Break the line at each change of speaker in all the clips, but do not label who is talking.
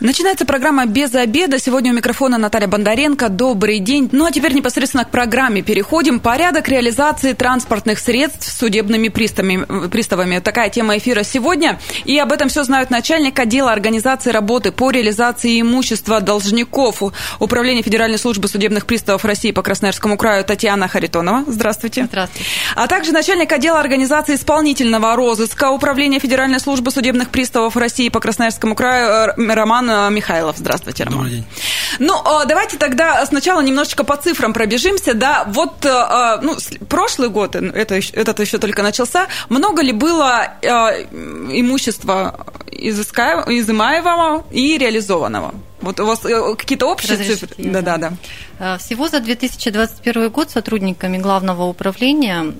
Начинается программа «Без обеда». Сегодня у микрофона Наталья Бондаренко. Добрый день. Ну а теперь непосредственно к программе переходим. Порядок реализации транспортных средств судебными приставами. приставами. Такая тема эфира сегодня. И об этом все знают начальник отдела организации работы по реализации имущества должников Управления Федеральной службы судебных приставов России по Красноярскому краю Татьяна Харитонова. Здравствуйте.
Здравствуйте.
А также начальник отдела организации исполнительного розыска Управления Федеральной службы судебных приставов России по Красноярскому краю э, Роман Михайлов. Здравствуйте, Роман.
Добрый день.
Ну, а, давайте тогда сначала немножечко по цифрам пробежимся. Да, вот э, а, ну, прошлый год, это, этот еще только начался, много ли было э, имущества изымаемого и реализованного? Вот у вас э, какие-то общие цифры?
Да, да, да. Всего за 2021 год сотрудниками главного управления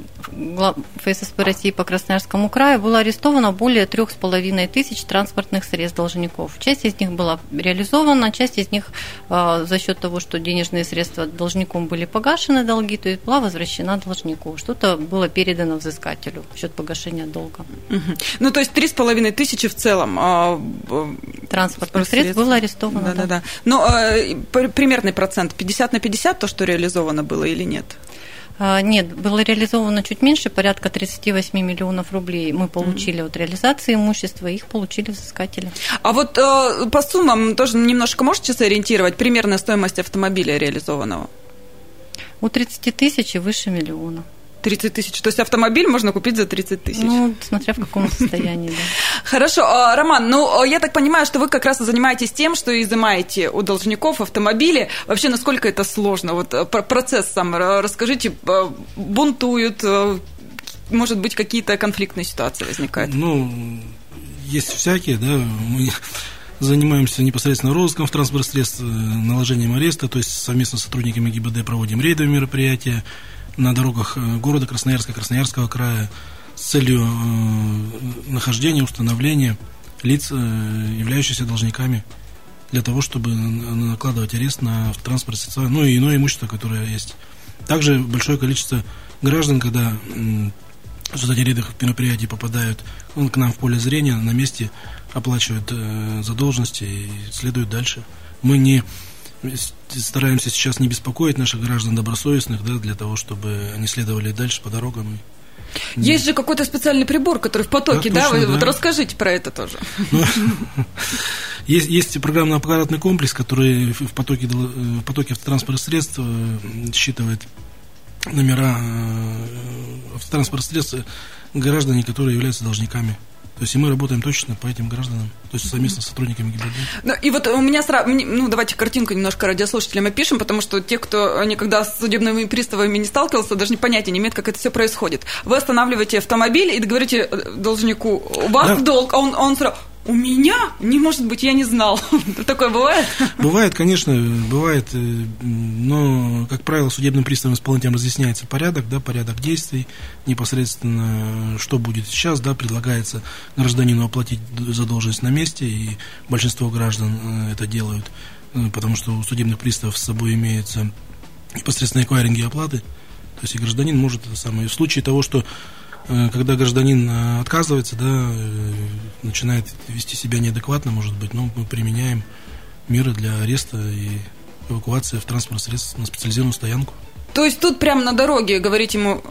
ФССП России по Красноярскому краю было арестовано более трех с половиной тысяч транспортных средств должников. Часть из них была реализована, часть из них э, за счет того, что денежные средства должником были погашены долги, то есть была возвращена должнику. Что-то было передано взыскателю в счет погашения долга.
Угу. Ну, то есть три с половиной тысячи в целом а,
транспортных средств было арестовано.
Да, да, да. Но э, примерный процент 50 на 50 то, что реализовано было или нет?
А, нет, было реализовано чуть меньше, порядка 38 миллионов рублей мы получили mm-hmm. от реализации имущества, их получили взыскатели.
А вот э, по суммам тоже немножко можете сориентировать примерная стоимость автомобиля реализованного?
У 30 тысяч и выше миллиона.
30 тысяч. То есть автомобиль можно купить за 30 тысяч.
Ну, смотря в каком состоянии, да.
Хорошо. А, Роман, ну, я так понимаю, что вы как раз занимаетесь тем, что изымаете у должников автомобили. Вообще, насколько это сложно? Вот э, процесс сам расскажите. Э, бунтуют, э, может быть, какие-то конфликтные ситуации возникают?
Ну, есть всякие, да. Мы занимаемся непосредственно розыском в транспортных средств, наложением ареста, то есть совместно с сотрудниками ГИБД проводим рейдовые мероприятия, на дорогах э, города Красноярска, Красноярского края с целью э, нахождения, установления лиц, э, являющихся должниками, для того, чтобы накладывать арест на транспорт, ну и иное имущество, которое есть. Также большое количество граждан, когда результате рядовых мероприятий попадают он к нам в поле зрения, на месте оплачивают задолженности и следуют дальше. Мы не стараемся сейчас не беспокоить наших граждан добросовестных, да, для того, чтобы они следовали дальше по дорогам.
Есть же какой-то специальный прибор, который в потоке, да? да? Вы, да. Вот расскажите про это тоже. Ну,
есть, есть программно-аппаратный комплекс, который в потоке, в потоке автотранспортных средств э, считывает номера э, автотранспортных средств граждане, которые являются должниками. То есть и мы работаем точно по этим гражданам, то есть совместно с сотрудниками ГИБДД.
Ну, и вот у меня сразу, ну давайте картинку немножко радиослушателям опишем, потому что те, кто никогда с судебными приставами не сталкивался, даже понятия не имеют, как это все происходит. Вы останавливаете автомобиль и говорите э, должнику, у вас да. долг, а он, он сразу, у меня? Не может быть, я не знал. Такое бывает?
Бывает, конечно, бывает. Э, но, как правило, судебным приставом исполнителям разъясняется порядок, да, порядок действий, непосредственно, что будет сейчас, да, предлагается гражданину оплатить задолженность на месте, и большинство граждан э, это делают, э, потому что у судебных приставов с собой имеются непосредственно эквайринги оплаты, то есть и гражданин может это самое. В случае того, что когда гражданин э, отказывается, да, э, начинает вести себя неадекватно, может быть, но мы применяем меры для ареста и эвакуации в транспортное средство на специализированную стоянку.
То есть тут прямо на дороге говорить ему,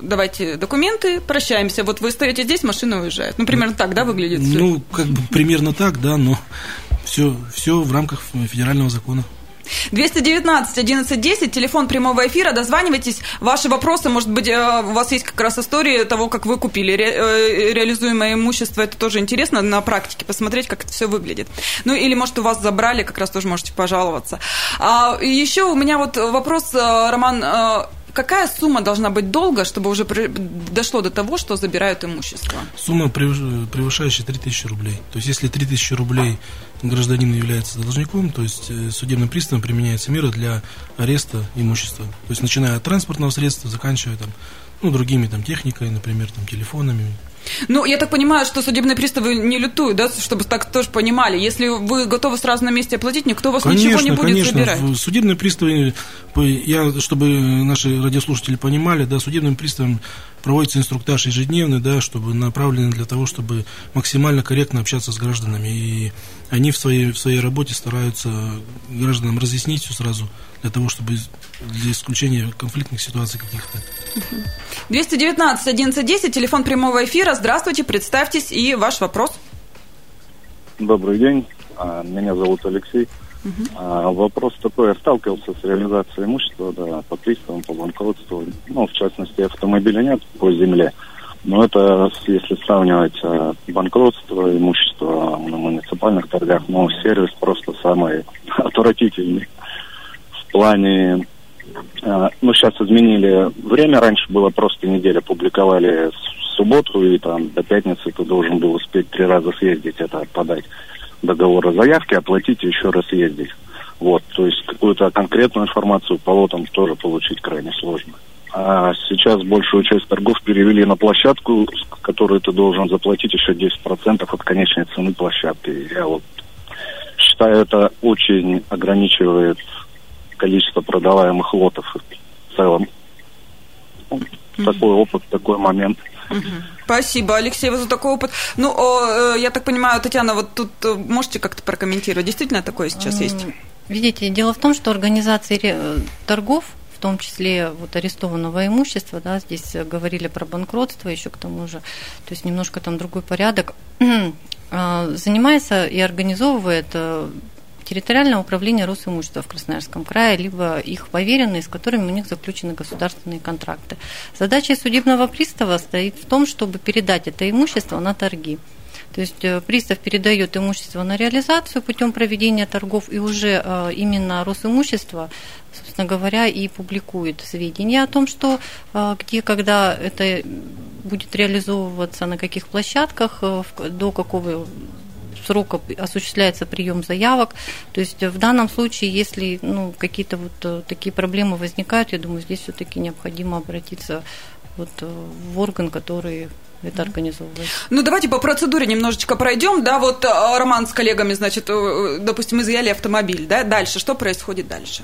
давайте документы, прощаемся, вот вы стоите здесь, машина уезжает. Ну, примерно так, да, выглядит?
Ну, как бы примерно так, да, но все, все в рамках федерального закона.
219 1110, телефон прямого эфира, дозванивайтесь. Ваши вопросы, может быть, э, у вас есть как раз история того, как вы купили ре, э, реализуемое имущество. Это тоже интересно на практике посмотреть, как это все выглядит. Ну, или, может, у вас забрали, как раз тоже можете пожаловаться. А, еще у меня вот вопрос, э, Роман, какая сумма должна быть долго, чтобы уже дошло до того, что забирают имущество?
Сумма, превышающая 3000 рублей. То есть, если 3000 рублей гражданин является должником, то есть э, судебным приставом применяется мера для ареста имущества. То есть начиная от транспортного средства, заканчивая там, ну, другими там техникой, например, там, телефонами,
ну, я так понимаю, что судебные приставы не лютуют, да, чтобы так тоже понимали. Если вы готовы сразу на месте оплатить, никто вас конечно, ничего не будет
конечно.
забирать.
Судебные приставы, я, чтобы наши радиослушатели понимали, да, судебным приставам проводится инструктаж ежедневный, да, чтобы направленный для того, чтобы максимально корректно общаться с гражданами. И они в своей, в своей работе стараются гражданам разъяснить все сразу, для того, чтобы для исключения конфликтных ситуаций каких-то.
219 1110, телефон прямого эфира. Здравствуйте, представьтесь и ваш вопрос.
Добрый день, а, меня зовут Алексей. Uh-huh. Вопрос такой, я сталкивался с реализацией имущества да, по приставам, по банкротству. Ну, в частности, автомобиля нет по земле. Но это, если сравнивать а, банкротство, имущество на муниципальных торгах, ну, сервис просто самый отвратительный. Плане, а, ну, сейчас изменили время, раньше было просто неделя, публиковали в субботу, и там до пятницы ты должен был успеть три раза съездить это подать договор о заявке, оплатить и еще раз ездить. Вот, то есть какую-то конкретную информацию по лотам тоже получить крайне сложно. А сейчас большую часть торгов перевели на площадку, которую ты должен заплатить еще 10% от конечной цены площадки. Я вот считаю, это очень ограничивает количество продаваемых лотов в целом. Такой опыт, такой момент.
Спасибо, Алексей, за такой опыт. Ну, о, э, я так понимаю, Татьяна, вот тут э, можете как-то прокомментировать? Действительно такое сейчас есть?
Видите, дело в том, что организации э, торгов в том числе вот арестованного имущества, да, здесь говорили про банкротство еще к тому же, то есть немножко там другой порядок, занимается и организовывает территориальное управление Росимущества в Красноярском крае, либо их поверенные, с которыми у них заключены государственные контракты. Задача судебного пристава стоит в том, чтобы передать это имущество на торги. То есть э, пристав передает имущество на реализацию путем проведения торгов, и уже э, именно Росимущество, собственно говоря, и публикует сведения о том, что э, где, когда это будет реализовываться, на каких площадках, до какого срока осуществляется прием заявок. То есть в данном случае, если ну, какие-то вот э, такие проблемы возникают, я думаю, здесь все-таки необходимо обратиться вот э, в орган, который это организовывает.
Ну, давайте по процедуре немножечко пройдем. Да, вот э, Роман с коллегами, значит, допустим, изъяли автомобиль, да, дальше, что происходит дальше?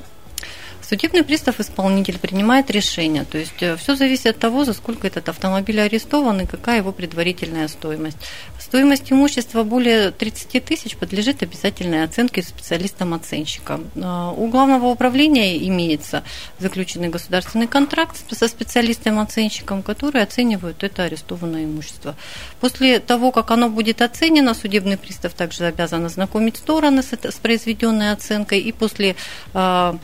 Судебный пристав-исполнитель принимает решение. То есть э, все зависит от того, за сколько этот автомобиль арестован и какая его предварительная стоимость. Стоимость имущества более 30 тысяч подлежит обязательной оценке специалистом-оценщиком. Э, у главного управления имеется заключенный государственный контракт со специалистом-оценщиком, который оценивает это арестованное имущество. После того, как оно будет оценено, судебный пристав также обязан ознакомить стороны с произведенной оценкой и после э,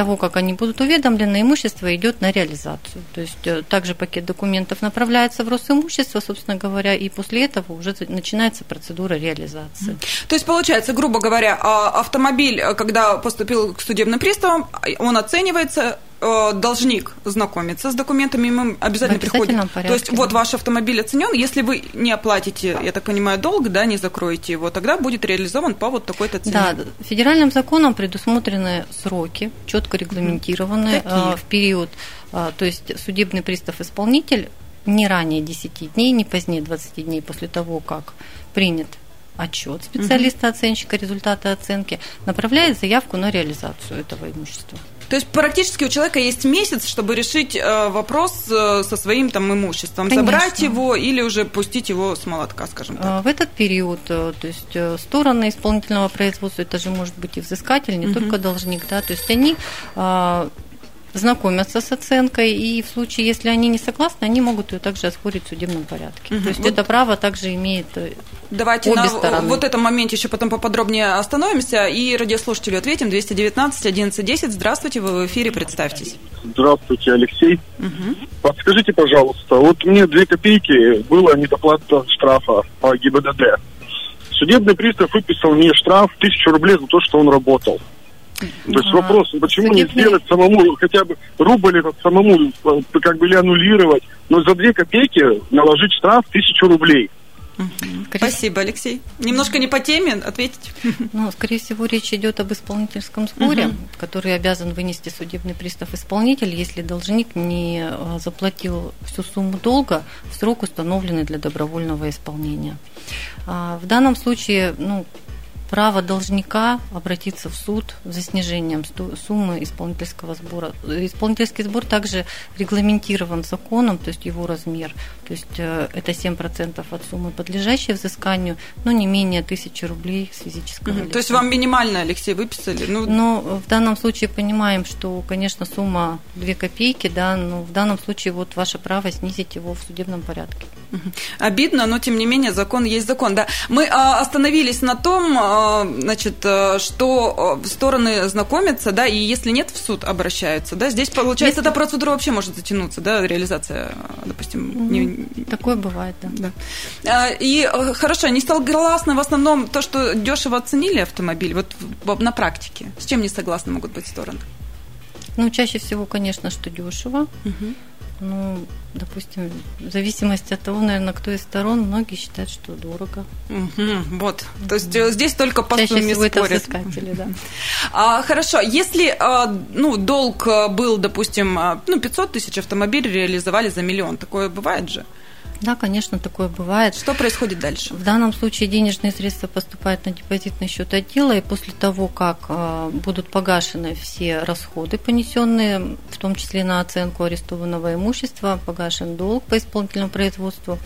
того, как они будут уведомлены, имущество идет на реализацию. То есть э, также пакет документов направляется в Росимущество, собственно говоря, и после этого уже начинается процедура реализации.
То есть получается, грубо говоря, а, автомобиль, э, когда поступил к судебным приставам, он оценивается, Э, должник знакомится с документами, мы обязательно приходим. Порядке, То есть да. вот ваш автомобиль оценен, если вы не оплатите, я так понимаю, долг, да, не закроете его, тогда будет реализован по вот такой-то цене.
Да, федеральным законом предусмотрены сроки, четко регламентированные Какие? Э, в период, э, то есть судебный пристав-исполнитель не ранее 10 дней, не позднее 20 дней после того, как принят отчет специалиста-оценщика, результаты оценки, направляет заявку на реализацию этого имущества.
То есть практически у человека есть месяц, чтобы решить э, вопрос э, со своим там имуществом, Конечно. забрать его или уже пустить его с молотка, скажем так.
В этот период, э, то есть стороны исполнительного производства, это же может быть и взыскатель, не угу. только должник, да, то есть они знакомятся с оценкой, и в случае, если они не согласны, они могут ее также оспорить в судебном порядке. Угу. То есть вот это право также имеет э,
Давайте
обе
на
стороны.
вот этом моменте еще потом поподробнее остановимся и радиослушателю ответим. 219 11 Здравствуйте, вы в эфире, представьтесь.
Здравствуйте, Алексей. Угу. Подскажите, пожалуйста, вот мне две копейки было недоплата штрафа по ГИБДД. Судебный пристав выписал мне штраф тысячу рублей за то, что он работал. То есть вопрос, почему не сделать самому, хотя бы рубль этот самому, э, как бы или аннулировать, но за две копейки наложить штраф тысячу рублей.
Скорее... Спасибо, Алексей. Немножко не по теме, ответить.
Ну, скорее всего, речь идет об исполнительском споре, угу. который обязан вынести судебный пристав-исполнитель, если должник не э, заплатил всю сумму долга в срок, установленный для добровольного исполнения. А, в данном случае, ну, право должника обратиться в суд за снижением суммы исполнительского сбора. Исполнительский сбор также регламентирован законом, то есть его размер. То есть э, это 7% от суммы, подлежащей взысканию, но не менее тысячи рублей с физического
лица. То есть вам минимально, Алексей, выписали?
Ну... Но в данном случае понимаем, что, конечно, сумма 2 копейки, да, но в данном случае вот ваше право снизить его в судебном порядке.
Обидно, но тем не менее закон есть закон. Да. Мы а, остановились на том, а, значит, э, что э, стороны знакомятся, да, и если нет, в суд обращаются. Да. Здесь, получается, если... эта процедура вообще может затянуться, да, реализация, допустим.
Не... Такое бывает, да.
да. А, и хорошо, не согласны в основном то, что дешево оценили автомобиль, вот на практике. С чем не согласны могут быть стороны?
Ну, чаще всего, конечно, что дешево. Угу. Ну, допустим, в зависимости от того, наверное, кто из сторон, многие считают, что дорого.
Угу, вот. То есть э, здесь только по Чаще сумме спорят.
Это да.
А, хорошо, если а, ну, долг э, был, допустим, ну, 500 тысяч автомобилей реализовали за миллион, такое бывает же?
Да, конечно, такое бывает.
Что происходит дальше?
В данном случае денежные средства поступают на депозитный счет отдела, и после того, как э, будут погашены все расходы, понесенные, в том числе на оценку арестованного имущества, погашен долг по исполнительному производству,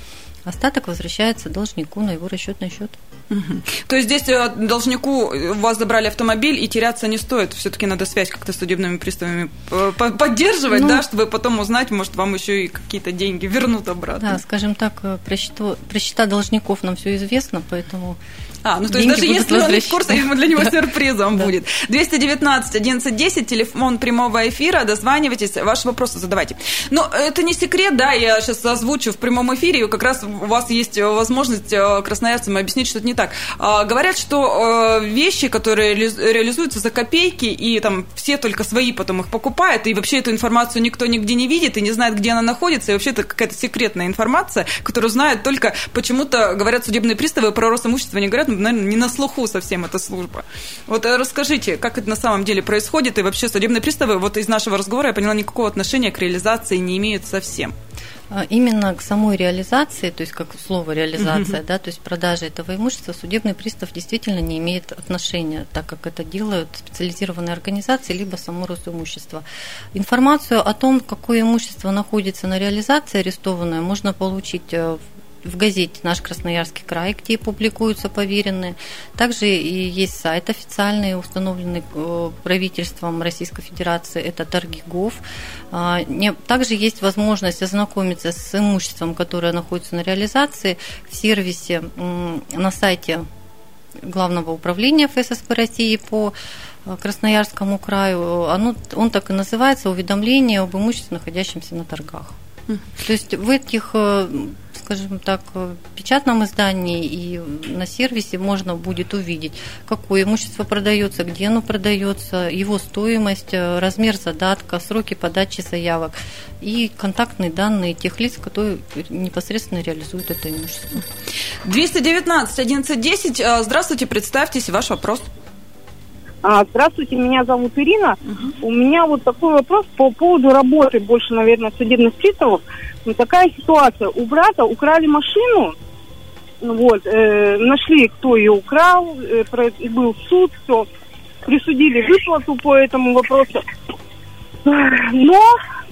остаток возвращается должнику на его расчетный счет.
Угу. То есть здесь э, должнику э, у вас забрали автомобиль и теряться не стоит. Все-таки надо связь как-то с судебными приставами э, поддерживать, ну, да, чтобы потом узнать, может, вам еще и какие-то деньги вернут обратно.
Да, скажем так, про счета, про счета должников нам все известно, поэтому
а, ну то есть даже если он в курсе, для него сюрпризом будет. 219 11 10, телефон прямого эфира, дозванивайтесь, ваши вопросы задавайте. Но это не секрет, да, я сейчас озвучу в прямом эфире, как раз у вас есть возможность красноярцам объяснить, что это не так. А, говорят, что э, вещи, которые реализуются за копейки, и там все только свои потом их покупают, и вообще эту информацию никто нигде не видит и не знает, где она находится, и вообще это какая-то секретная информация, которую знают только почему-то, говорят судебные приставы, про Росимущество не говорят, наверное, не на слуху совсем эта служба. Вот э, расскажите, как это на самом деле происходит, и вообще судебные приставы, вот из нашего разговора я поняла, никакого отношения к реализации не имеют совсем.
А, именно к самой реализации, то есть как слово реализация, mm-hmm. да, то есть продажа этого имущества, судебный пристав действительно не имеет отношения, так как это делают специализированные организации, либо само Росимущество. Информацию о том, какое имущество находится на реализации арестованное, можно получить э, в газете «Наш Красноярский край», где публикуются поверенные. Также и есть сайт официальный, установленный э, правительством Российской Федерации, это Торгигов. А, также есть возможность ознакомиться с имуществом, которое находится на реализации в сервисе на сайте Главного управления ФССП России по э, Красноярскому краю. Оно, он так и называется «Уведомление об имуществе, находящемся на торгах». То есть в этих э, скажем так, в печатном издании и на сервисе можно будет увидеть, какое имущество продается, где оно продается, его стоимость, э, размер задатка, сроки подачи заявок и контактные данные тех лиц, которые непосредственно реализуют это имущество.
219 1110. Здравствуйте, представьтесь, ваш вопрос.
А, здравствуйте, меня зовут Ирина. Угу. У меня вот такой вопрос по поводу работы, больше, наверное, судебных приставов. Ну, такая ситуация. У брата украли машину, вот, э, нашли, кто ее украл, э, был суд, все, присудили выплату по этому вопросу. Но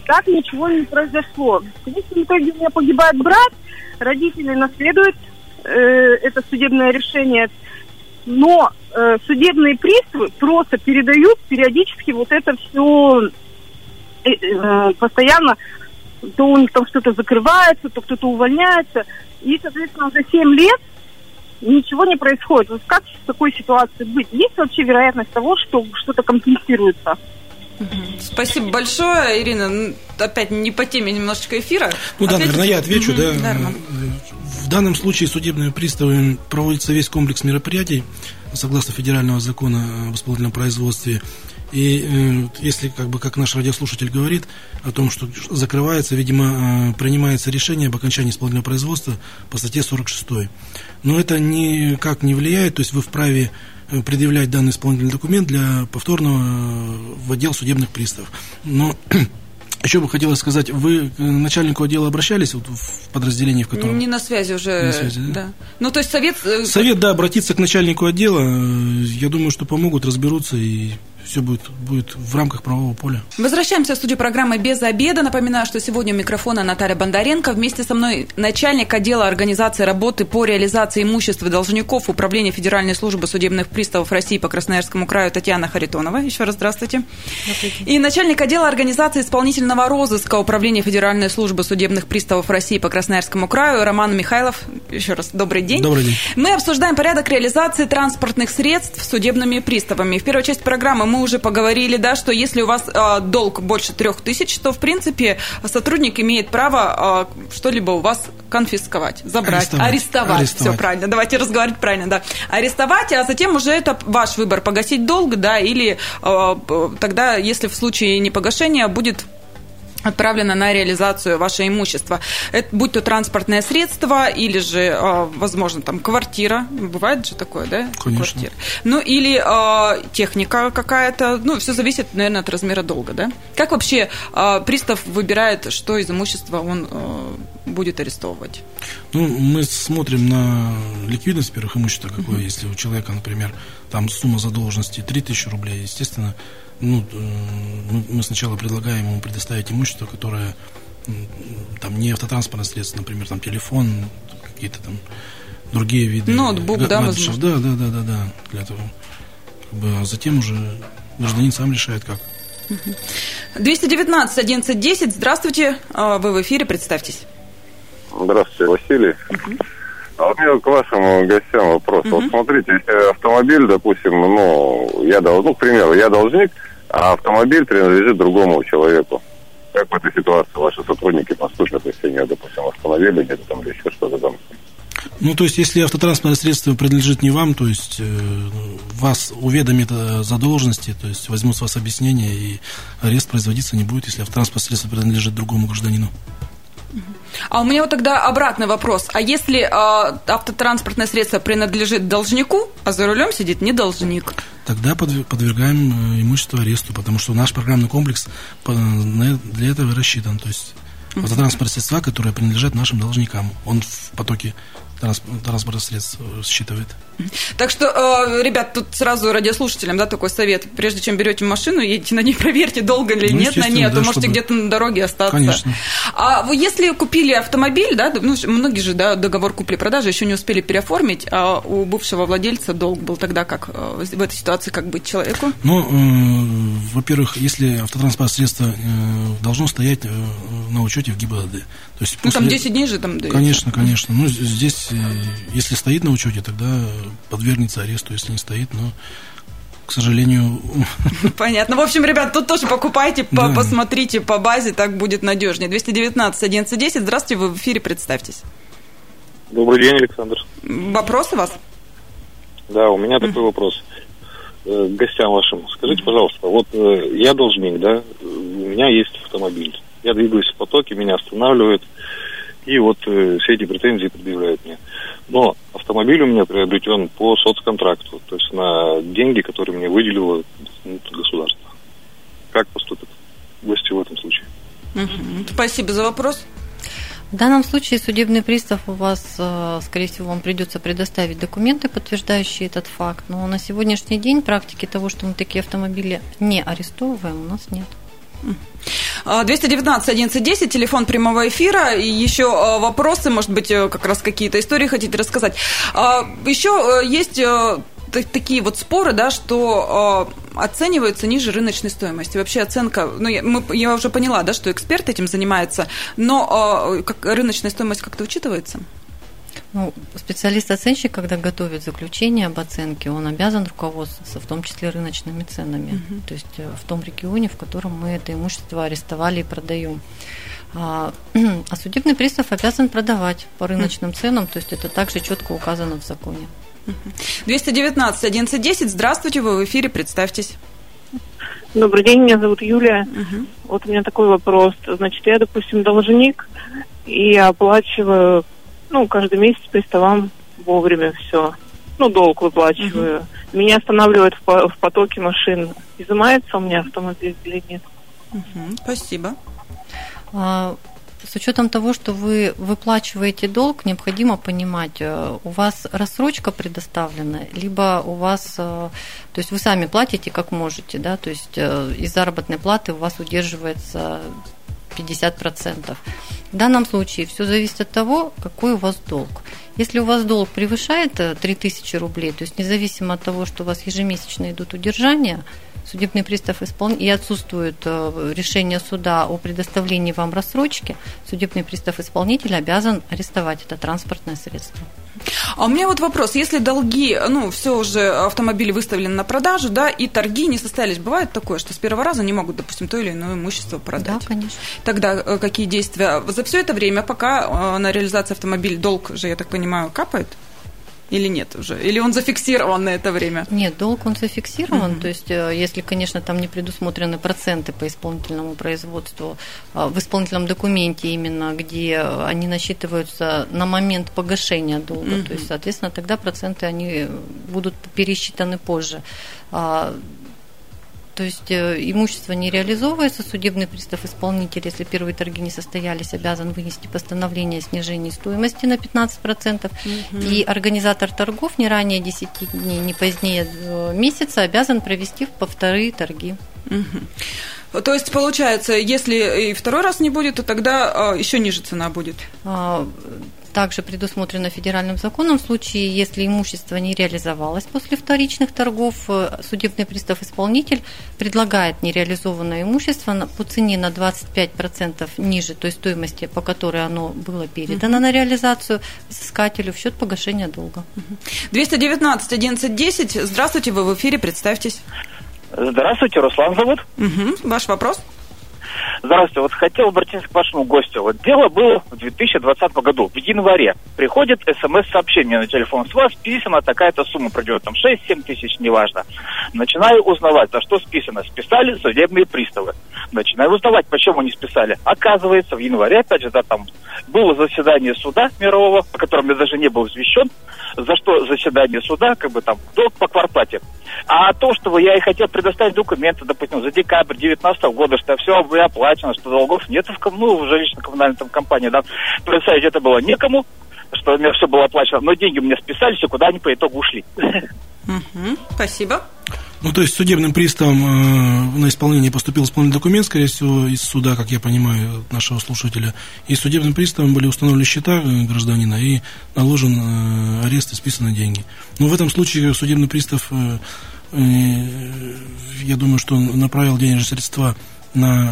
так ничего не произошло. В итоге у меня погибает брат, родители наследуют э, это судебное решение но э, судебные приставы просто передают периодически вот это все э, э, постоянно, то у них там что-то закрывается, то кто-то увольняется. И, соответственно, за 7 лет ничего не происходит. Вот как в такой ситуации быть? Есть вообще вероятность того, что что-то компенсируется?
Спасибо большое, Ирина. Опять не по теме немножечко эфира.
Ну да, наверное, я отвечу, угу, да. В данном случае судебными приставами проводится весь комплекс мероприятий согласно федерального закона об исполнительном производстве. И э, если, как бы, как наш радиослушатель говорит о том, что закрывается, видимо, э, принимается решение об окончании исполнительного производства по статье 46. Но это никак не влияет, то есть вы вправе э, предъявлять данный исполнительный документ для повторного э, в отдел судебных приставов. Но Еще бы хотелось сказать, вы к начальнику отдела обращались вот в подразделении, в котором...
Не на связи уже. На связи, да? да. Ну, то есть совет... Э,
совет, да, обратиться к начальнику отдела. Я думаю, что помогут, разберутся и все будет, будет в рамках правового поля.
Возвращаемся в студию программы «Без обеда». Напоминаю, что сегодня у микрофона Наталья Бондаренко. Вместе со мной начальник отдела организации работы по реализации имущества должников Управления Федеральной службы судебных приставов России по Красноярскому краю Татьяна Харитонова. Еще раз здравствуйте. здравствуйте. И начальник отдела организации исполнительного розыска Управления Федеральной службы судебных приставов России по Красноярскому краю Роман Михайлов. Еще раз добрый день.
Добрый день.
Мы обсуждаем порядок реализации транспортных средств судебными приставами. В первой части программы мы уже поговорили, да, что если у вас э, долг больше трех тысяч, то, в принципе, сотрудник имеет право э, что-либо у вас конфисковать, забрать, арестовать. арестовать. арестовать. Все правильно, давайте разговаривать правильно, да. Арестовать, а затем уже это ваш выбор, погасить долг, да, или э, тогда, если в случае непогашения будет отправлено на реализацию ваше имущество. Это, будь то транспортное средство или же, а, возможно, там квартира. Бывает же такое, да?
Конечно.
Квартира. Ну, или э, техника какая-то. Ну, все зависит, наверное, от размера долга, да? Как вообще э, пристав выбирает, что из имущества он э, будет арестовывать?
Ну, мы смотрим на ликвидность первых имущества, какое, uh-huh. если у человека, например, там сумма задолженности 3000 рублей, естественно, ну, э, мы сначала предлагаем ему предоставить имущество, которое там не автотранспортное средство, например, там телефон, какие-то там другие виды.
Ноутбук, да, возможно.
Да, да, да, да, да, для этого. Как бы, а затем уже гражданин сам решает, как.
219 11 10. Здравствуйте, а, вы в эфире, представьтесь.
Здравствуйте, Василий. А у меня к вашим гостям вопрос. Uh-huh. Вот смотрите, если автомобиль, допустим, ну, я дол, ну, к примеру, я должник, а автомобиль принадлежит другому человеку. Как в этой ситуации ваши сотрудники поступят, если нет, допустим, автомобиля, где-то там или еще что-то там?
Ну, то есть, если автотранспортное средство принадлежит не вам, то есть э, вас уведомит о задолженности, то есть возьмут с вас объяснение, и арест производиться не будет, если автотранспортное средство принадлежит другому гражданину.
А у меня вот тогда обратный вопрос. А если э, автотранспортное средство принадлежит должнику, а за рулем сидит не должник?
Тогда подвергаем э, имущество аресту, потому что наш программный комплекс для этого рассчитан. То есть автотранспортные средства, которые принадлежат нашим должникам. Он в потоке транспортных средств э, считывает.
Так что, э, ребят, тут сразу радиослушателям, да, такой совет. Прежде чем берете машину, едете на ней, проверьте, долго ли ну, нет на ней, а то да, можете чтобы... где-то на дороге остаться.
Конечно.
А вы если купили автомобиль, да, ну, многие же, да, договор купли-продажи еще не успели переоформить, а у бывшего владельца долг был тогда как э, в этой ситуации как быть человеку?
Ну, э, во-первых, если автотранспортное средство э, должно стоять э, на учете в ГИБДД. То
есть после... Ну, там 10 дней же там дается.
Конечно, конечно. Ну, здесь, если стоит на учете, тогда подвергнется аресту, если не стоит, но к сожалению...
Понятно. В общем, ребят, тут тоже покупайте, да. посмотрите по базе, так будет надежнее. 219 1110. Здравствуйте, вы в эфире, представьтесь.
Добрый день, Александр.
Вопрос у вас?
Да, у меня такой вопрос э, к гостям вашим. Скажите, пожалуйста, вот э, я должник, да, у меня есть автомобиль. Я двигаюсь в потоке, меня останавливают, и вот э, все эти претензии предъявляют мне. Но автомобиль у меня приобретен по соцконтракту, то есть на деньги, которые мне выделило ну, государство. Как поступят гости в этом случае?
Угу. Спасибо за вопрос.
В данном случае судебный пристав у вас, э, скорее всего, вам придется предоставить документы, подтверждающие этот факт. Но на сегодняшний день практики того, что мы такие автомобили не арестовываем, у нас нет.
219 1110, телефон прямого эфира. И еще а, вопросы, может быть, э, как раз какие-то истории хотите рассказать. А, еще э, есть э, такие вот споры, да, что э, оцениваются ниже рыночной стоимости. Вообще оценка, ну, я, мы, я уже поняла, да, что эксперт этим занимается, но как, рыночная стоимость как-то учитывается?
Ну, специалист-оценщик, когда готовит заключение об оценке, он обязан руководствоваться в том числе рыночными ценами, угу. то есть э, в том регионе, в котором мы это имущество арестовали и продаем. А, а судебный пристав обязан продавать по рыночным ценам, то есть это также четко указано в законе.
219 1110. Здравствуйте, вы в эфире, представьтесь.
Добрый день, меня зовут Юлия. Угу. Вот у меня такой вопрос. Значит, я, допустим, должник и оплачиваю, ну, каждый месяц приставам вовремя все. Ну, долг выплачиваю. Угу. Меня останавливают в, в потоке машин. Изымается у меня автомобиль или нет?
Угу. Спасибо.
А, с учетом того, что вы выплачиваете долг, необходимо понимать, э, у вас рассрочка предоставлена, либо у вас, э, то есть вы сами платите как можете, да, то есть э, из заработной платы у вас удерживается 50%. В данном случае все зависит от того, какой у вас долг. Если у вас долг превышает 3000 рублей, то есть независимо от того, что у вас ежемесячно идут удержания, судебный пристав исполн... и отсутствует э, решение суда о предоставлении вам рассрочки, судебный пристав исполнителя обязан арестовать это транспортное средство.
А у меня вот вопрос, если долги, ну, все уже автомобили выставлены на продажу, да, и торги не состоялись, бывает такое, что с первого раза не могут, допустим, то или иное имущество продать?
Да, конечно.
Тогда э, какие действия? За все это время, пока э, на реализации автомобиля долг же, я так понимаю, капает? или нет уже? Или он зафиксирован на это время?
Нет, долг он зафиксирован. Mm-hmm. То есть, э, если, конечно, там не предусмотрены проценты по исполнительному производству а, в исполнительном документе именно, где они насчитываются на момент погашения долга. Mm-hmm. То есть, соответственно, тогда проценты они будут пересчитаны позже. А, то есть э, имущество не реализовывается, судебный пристав исполнитель, если первые торги не состоялись, обязан вынести постановление о снижении стоимости на 15%, угу. и организатор торгов не ранее 10 дней, не позднее э, месяца обязан провести повторые торги.
Угу. То есть, получается, если и второй раз не будет, то тогда э, еще ниже цена будет?
Также предусмотрено федеральным законом в случае, если имущество не реализовалось после вторичных торгов, э, судебный пристав-исполнитель предлагает нереализованное имущество по цене на 25% ниже той стоимости, по которой оно было передано на реализацию взыскателю в счет погашения долга.
219 1110. Здравствуйте, вы в эфире, представьтесь.
Здравствуйте, Руслан зовут.
Угу. Ваш вопрос?
Здравствуйте, вот хотел обратиться к вашему гостю. Вот дело было в 2020 году, в январе. Приходит смс-сообщение на телефон. С вас списана такая-то сумма, придет там 6-7 тысяч, неважно. Начинаю узнавать, за что списано. Списали судебные приставы. Начинаю узнавать, почему они списали. Оказывается, в январе, опять же, да, там было заседание суда мирового, по которому я даже не был извещен, за что заседание суда, как бы там, долг по квартплате. А то, что я и хотел предоставить документы, допустим, за декабрь 2019 года, что все оплачено, что долгов нет в, ну, в жилищно-коммунальной там, компании, да, представить это было некому, что у меня все было оплачено, но деньги у меня списались, и куда они по итогу ушли.
Угу, спасибо.
Ну, то есть судебным приставом э, на исполнение поступил исполнительный документ, скорее всего, из суда, как я понимаю, нашего слушателя. И судебным приставом были установлены счета э, гражданина и наложен э, арест и списаны деньги. Но в этом случае судебный пристав, э, я думаю, что он направил денежные средства на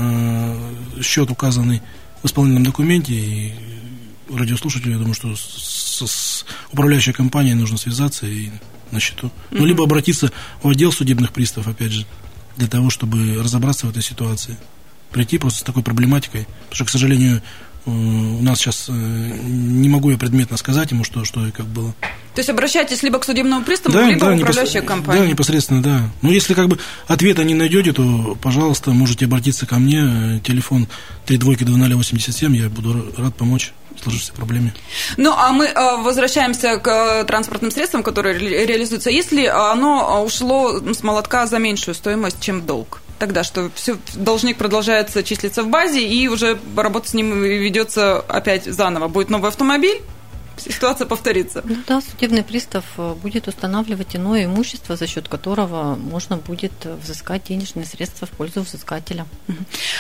э, счет, указанный в исполнительном документе, и радиослушателю, я думаю, что с, с управляющей компанией нужно связаться и на счету. Ну, либо обратиться в отдел судебных приставов, опять же, для того, чтобы разобраться в этой ситуации. Прийти просто с такой проблематикой. Потому что, к сожалению, Э, у нас сейчас э, не могу я предметно сказать ему, что, что и как было.
То есть обращайтесь либо к судебному приставу, да, либо да, в управляющую компанию.
Да, непосредственно, да. Но если как бы ответа не найдете, то, пожалуйста, можете обратиться ко мне. Телефон 322087, я буду рад помочь сложившейся проблеме.
Ну, а мы э, возвращаемся к транспортным средствам, которые реализуются. Если оно ушло с молотка за меньшую стоимость, чем долг? Тогда, что все, должник продолжается числиться в базе, и уже работа с ним ведется опять заново. Будет новый автомобиль, ситуация повторится.
Ну да, судебный пристав э, будет устанавливать иное имущество, за счет которого можно будет взыскать денежные средства в пользу взыскателя.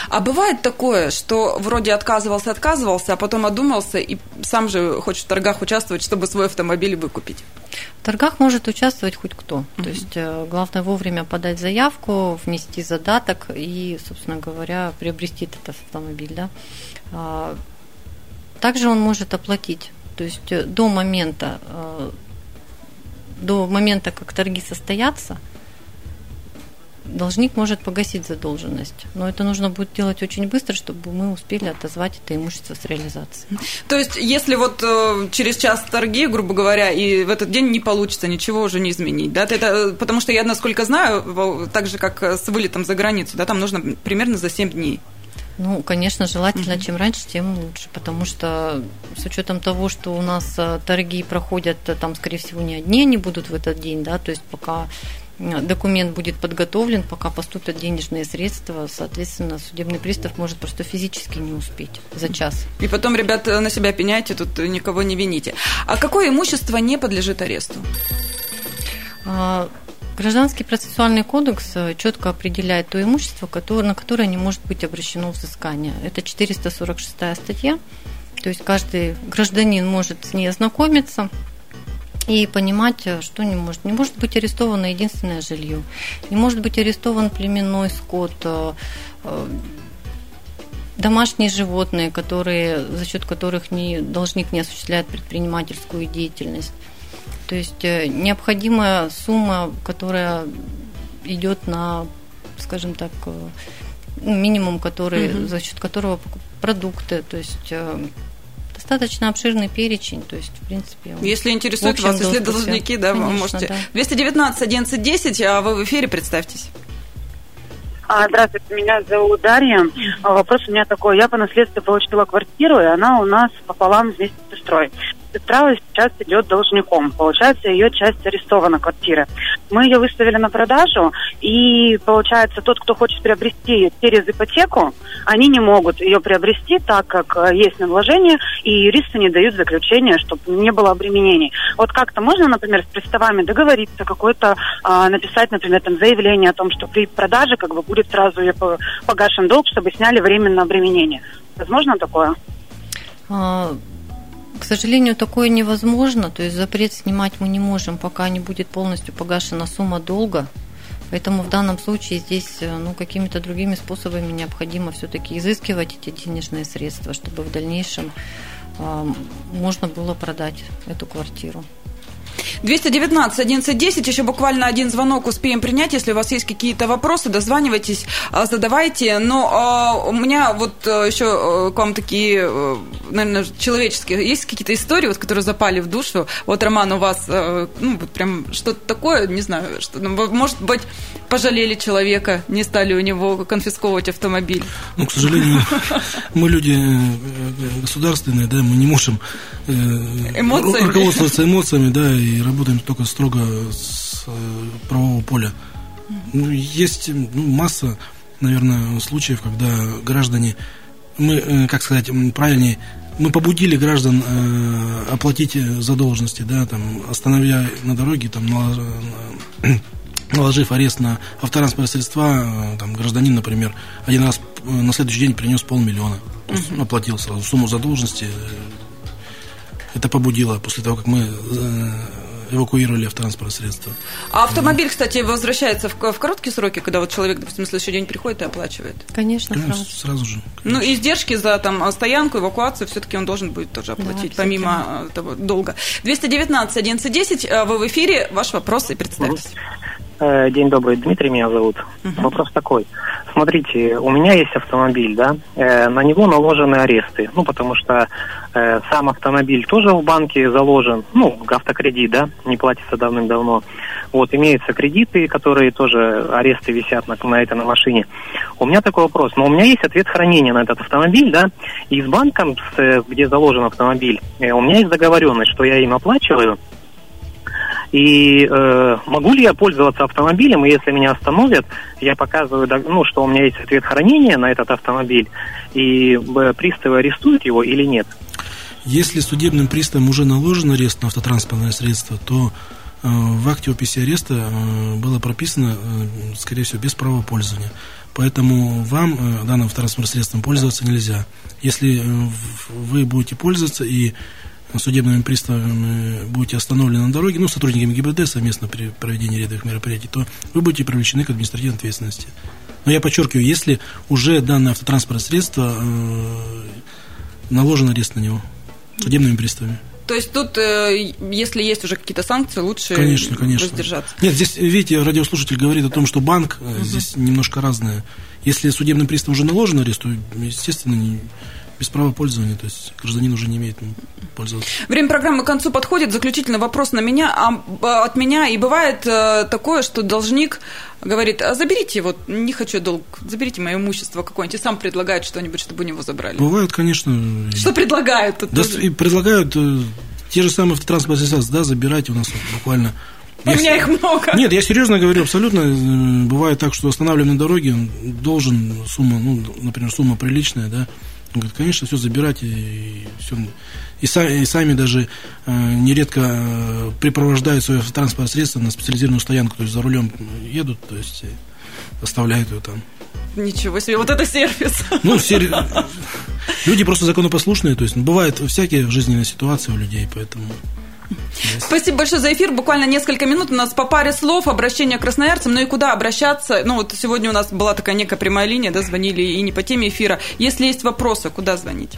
А бывает такое, что вроде отказывался, отказывался, а потом одумался и сам же хочет в торгах участвовать, чтобы свой автомобиль выкупить?
В торгах может участвовать хоть кто. Угу. То есть э, главное вовремя подать заявку, внести задаток и, собственно говоря, приобрести этот автомобиль. Да? А, также он может оплатить то есть э, до момента, э, до момента, как торги состоятся, должник может погасить задолженность. Но это нужно будет делать очень быстро, чтобы мы успели отозвать это имущество с реализации.
То есть, если вот э, через час торги, грубо говоря, и в этот день не получится ничего уже не изменить, да? Это, потому что я, насколько знаю, так же, как с вылетом за границу, да, там нужно примерно за 7 дней.
Ну, конечно, желательно, чем раньше, тем лучше, потому что с учетом того, что у нас э, торги проходят, э, там, скорее всего, не одни они будут в этот день, да, то есть пока э, документ будет подготовлен, пока поступят денежные средства, соответственно, судебный пристав может просто физически не успеть за час.
И потом, ребят, на себя пеняйте, тут никого не вините. А какое имущество не подлежит аресту?
А, Гражданский процессуальный кодекс э, четко определяет то имущество, на которое не может быть обращено взыскание. Это 446 статья. То есть каждый гражданин может с ней ознакомиться и понимать, э, что не может. Не может быть арестовано единственное жилье, не может быть арестован племенной скот, э, домашние животные, которые, за счет которых не, должник не осуществляет предпринимательскую деятельность. То есть э, необходимая сумма, которая идет на, скажем так, э, ну, минимум, который, угу. за счет которого продукты, то есть э, достаточно обширный перечень, то есть, в принципе...
Если интересует вас, если должники, да, Конечно, вы можете... Да. 219 11 10, а вы в эфире, представьтесь.
А, здравствуйте, меня зовут Дарья. А, вопрос у меня такой. Я по наследству получила квартиру, и она у нас пополам вместе с сестрой сестра сейчас идет должником. Получается, ее часть арестована квартиры. Мы ее выставили на продажу, и получается, тот, кто хочет приобрести через ипотеку, они не могут ее приобрести, так как э, есть наложение, и юристы не дают заключения, чтобы не было обременений. Вот как-то можно, например, с приставами договориться, какой-то а, написать, например, там заявление о том, что при продаже как бы будет сразу погашен долг, чтобы сняли временное обременение. Возможно такое?
К сожалению, такое невозможно, то есть запрет снимать мы не можем, пока не будет полностью погашена сумма долга. Поэтому в данном случае здесь э, ну, какими-то другими способами необходимо все-таки изыскивать эти денежные средства, чтобы в дальнейшем э, можно было продать эту квартиру.
219 1110, еще буквально один звонок успеем принять. Если у вас есть какие-то вопросы, дозванивайтесь, а, задавайте. Но а, у меня вот а, еще к вам такие, наверное, человеческие. Есть какие-то истории, вот, которые запали в душу? Вот, Роман, у вас, ну, вот прям что-то такое, не знаю, что, ну, может быть, пожалели человека, не стали у него конфисковывать автомобиль?
Ну, к сожалению, мы люди э, государственные, да, мы не можем э, руководствоваться эмоциями, да, и работаем только строго с э, правового поля. Ну, есть ну, масса, наверное, случаев, когда граждане, мы, э, как сказать, правильнее, мы побудили граждан э, оплатить задолженности, да, там, остановя на дороге, там, наложив арест на автотранспортные средства, там, гражданин, например, один раз на следующий день принес полмиллиона, то есть, оплатил сразу сумму задолженности, это побудило после того, как мы эвакуировали автотранспортное средство.
А автомобиль, кстати, возвращается в, в короткие сроки, когда вот человек, допустим, на следующий день приходит и оплачивает?
Конечно, Конечно
сразу. сразу же.
Конечно. Ну, издержки за там стоянку, эвакуацию все-таки он должен будет тоже оплатить, да, помимо того долга. 219 1110, вы в эфире, ваш вопрос и представьтесь.
Э, день добрый, Дмитрий меня зовут. Uh-huh. Вопрос такой. Смотрите, у меня есть автомобиль, да, э, на него наложены аресты, ну, потому что э, сам автомобиль тоже в банке заложен, ну, автокредит, да, не платится давным-давно. Вот, имеются кредиты, которые тоже, аресты висят на, на этой на машине. У меня такой вопрос, но у меня есть ответ хранения на этот автомобиль, да, и с банком, с, где заложен автомобиль, э, у меня есть договоренность, что я им оплачиваю, и э, могу ли я пользоваться автомобилем, и если меня остановят, я показываю, ну, что у меня есть ответ хранения на этот автомобиль, и э, приставы арестуют его или нет?
Если судебным приставом уже наложен арест на автотранспортное средство, то э, в акте описи ареста э, было прописано, э, скорее всего, без права пользования. Поэтому вам э, данным автотранспортным средством пользоваться нельзя. Если э, вы будете пользоваться и судебными приставами будете остановлены на дороге, ну, сотрудниками ГИБДД совместно при проведении рядовых мероприятий, то вы будете привлечены к административной ответственности. Но я подчеркиваю, если уже данное автотранспортное средство э, наложен арест на него судебными приставами.
То есть тут, э, если есть уже какие-то санкции, лучше
конечно, конечно.
воздержаться.
Нет, здесь, видите, радиослушатель говорит о том, что банк угу. здесь немножко разное. Если судебным приставом уже наложен арест, то, естественно, не, без права пользования, то есть гражданин уже не имеет пользоваться.
Время программы к концу подходит. Заключительный вопрос на меня, а, от меня. И бывает э, такое, что должник говорит, а заберите, вот не хочу долг, заберите мое имущество какое-нибудь, и сам предлагает что-нибудь, чтобы у него забрали.
Бывает, конечно.
Что предлагают?
Да, и предлагают э, те же самые автотранспортные средства, да, забирайте у нас вот, буквально
у меня их много.
Нет, я серьезно говорю, абсолютно э, бывает так, что останавливаем на дороге, должен сумма, ну, например, сумма приличная, да, он говорит, конечно, все забирать и все. И, сами, и сами даже э, нередко э, припровождают свое транспортное средство на специализированную стоянку, то есть за рулем едут, то есть оставляют ее там.
Ничего себе, вот это сервис.
Ну, сер... люди просто законопослушные, то есть бывают всякие жизненные ситуации у людей, поэтому...
Спасибо большое за эфир. Буквально несколько минут. У нас по паре слов обращения к красноярцам. Ну и куда обращаться? Ну вот сегодня у нас была такая некая прямая линия, да, звонили и не по теме эфира. Если есть вопросы, куда звонить?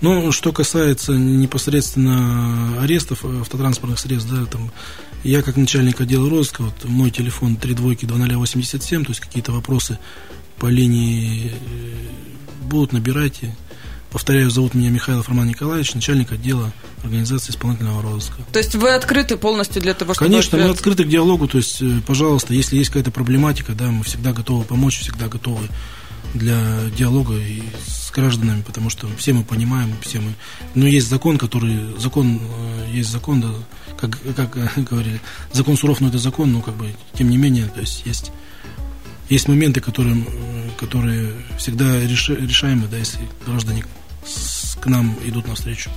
Ну, что касается непосредственно арестов автотранспортных средств, да, там, я как начальник отдела розыска, вот мой телефон 322087, то есть какие-то вопросы по линии э, будут, набирайте. Повторяю, зовут меня Михаил Роман Николаевич, начальник отдела организации исполнительного розыска.
То есть вы открыты полностью для того, чтобы...
Конечно, мы открыты к диалогу, то есть, э, пожалуйста, если есть какая-то проблематика, да, мы всегда готовы помочь, всегда готовы для диалога и с гражданами, потому что все мы понимаем, все мы... Но есть закон, который... Закон, э, есть закон, да, как, как говорили, закон суров, но это закон, но как бы, тем не менее, то есть есть есть моменты, которые, э, которые всегда решаемы, да, если граждане к нам идут навстречу.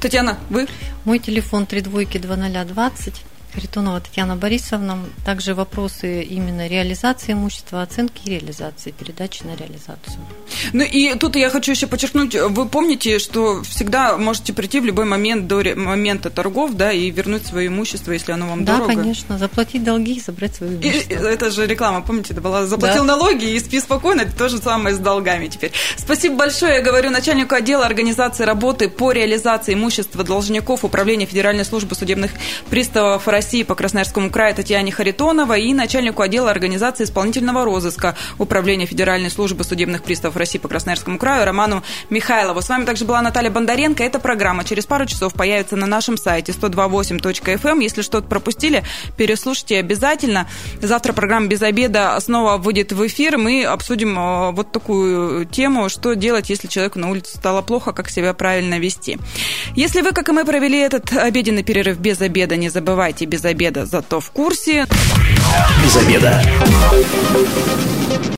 Татьяна, вы?
Мой телефон 322020. Харитонова Татьяна Борисовна. Также вопросы именно реализации имущества, оценки и реализации, передачи на реализацию.
Ну и тут я хочу еще подчеркнуть, вы помните, что всегда можете прийти в любой момент до момента торгов, да, и вернуть свое имущество, если оно вам
да,
дорого.
Да, конечно, заплатить долги и забрать свое имущество. И,
это же реклама, помните, это была заплатил да. налоги и спи спокойно, это то же самое с долгами теперь. Спасибо большое, я говорю начальнику отдела организации работы по реализации имущества должников Управления Федеральной службы судебных приставов России России по Красноярскому краю Татьяне Харитоновой и начальнику отдела организации исполнительного розыска Управления Федеральной службы судебных приставов России по Красноярскому краю Роману Михайлову. С вами также была Наталья Бондаренко. Эта программа через пару часов появится на нашем сайте 128.fm. Эм. Если что-то пропустили, переслушайте обязательно. Завтра программа «Без обеда» снова выйдет в эфир. Мы обсудим э, вот такую тему, что делать, если человеку на улице стало плохо, как себя правильно вести. Если вы, как и мы, провели этот обеденный перерыв без обеда, не забывайте без обеда, зато в курсе.
Без обеда.